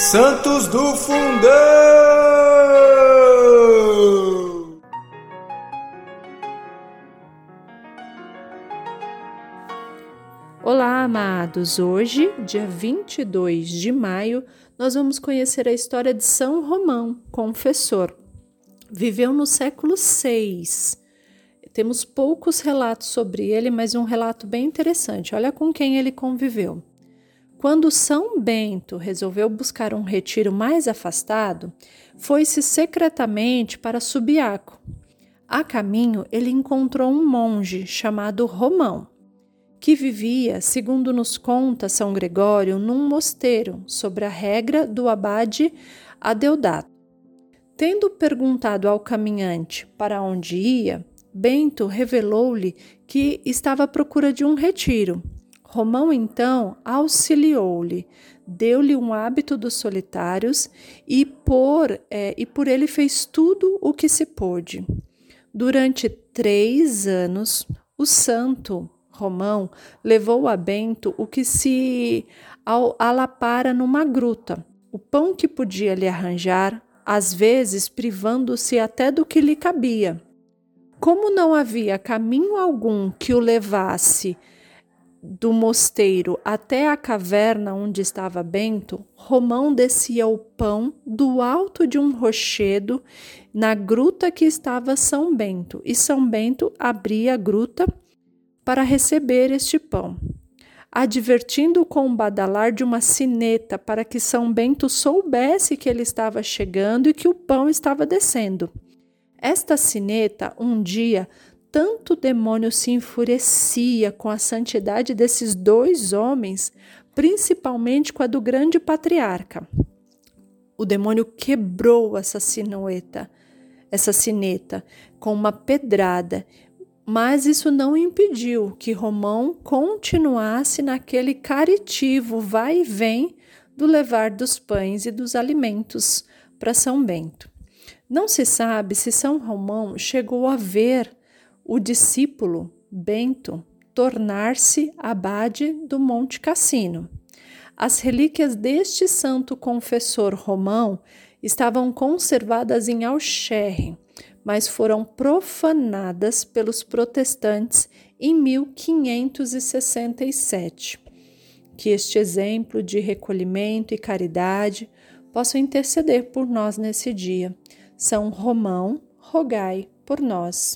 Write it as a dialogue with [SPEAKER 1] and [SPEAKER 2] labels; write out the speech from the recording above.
[SPEAKER 1] Santos do Fundão!
[SPEAKER 2] Olá, amados! Hoje, dia 22 de maio, nós vamos conhecer a história de São Romão, confessor. Viveu no século VI. Temos poucos relatos sobre ele, mas um relato bem interessante. Olha com quem ele conviveu. Quando São Bento resolveu buscar um retiro mais afastado, foi-se secretamente para Subiaco. A caminho, ele encontrou um monge chamado Romão, que vivia, segundo nos conta São Gregório, num mosteiro, sobre a regra do abade Adeodato. Tendo perguntado ao caminhante para onde ia, Bento revelou-lhe que estava à procura de um retiro Romão então auxiliou-lhe, deu-lhe um hábito dos solitários e por, é, e por ele fez tudo o que se pôde. Durante três anos, o santo Romão levou a Bento o que se alapara numa gruta, o pão que podia lhe arranjar, às vezes privando-se até do que lhe cabia. Como não havia caminho algum que o levasse do mosteiro até a caverna onde estava Bento, Romão descia o pão do alto de um rochedo na gruta que estava São Bento, e São Bento abria a gruta para receber este pão, advertindo com o badalar de uma sineta para que São Bento soubesse que ele estava chegando e que o pão estava descendo. Esta sineta, um dia, tanto o demônio se enfurecia com a santidade desses dois homens, principalmente com a do grande patriarca. O demônio quebrou essa sinueta, essa sineta, com uma pedrada, mas isso não impediu que Romão continuasse naquele caritivo vai e vem do levar dos pães e dos alimentos para São Bento. Não se sabe se São Romão chegou a ver o discípulo Bento tornar-se abade do Monte Cassino. As relíquias deste santo confessor romão estavam conservadas em Alcherre, mas foram profanadas pelos protestantes em 1567. Que este exemplo de recolhimento e caridade possa interceder por nós nesse dia. São Romão, rogai por nós.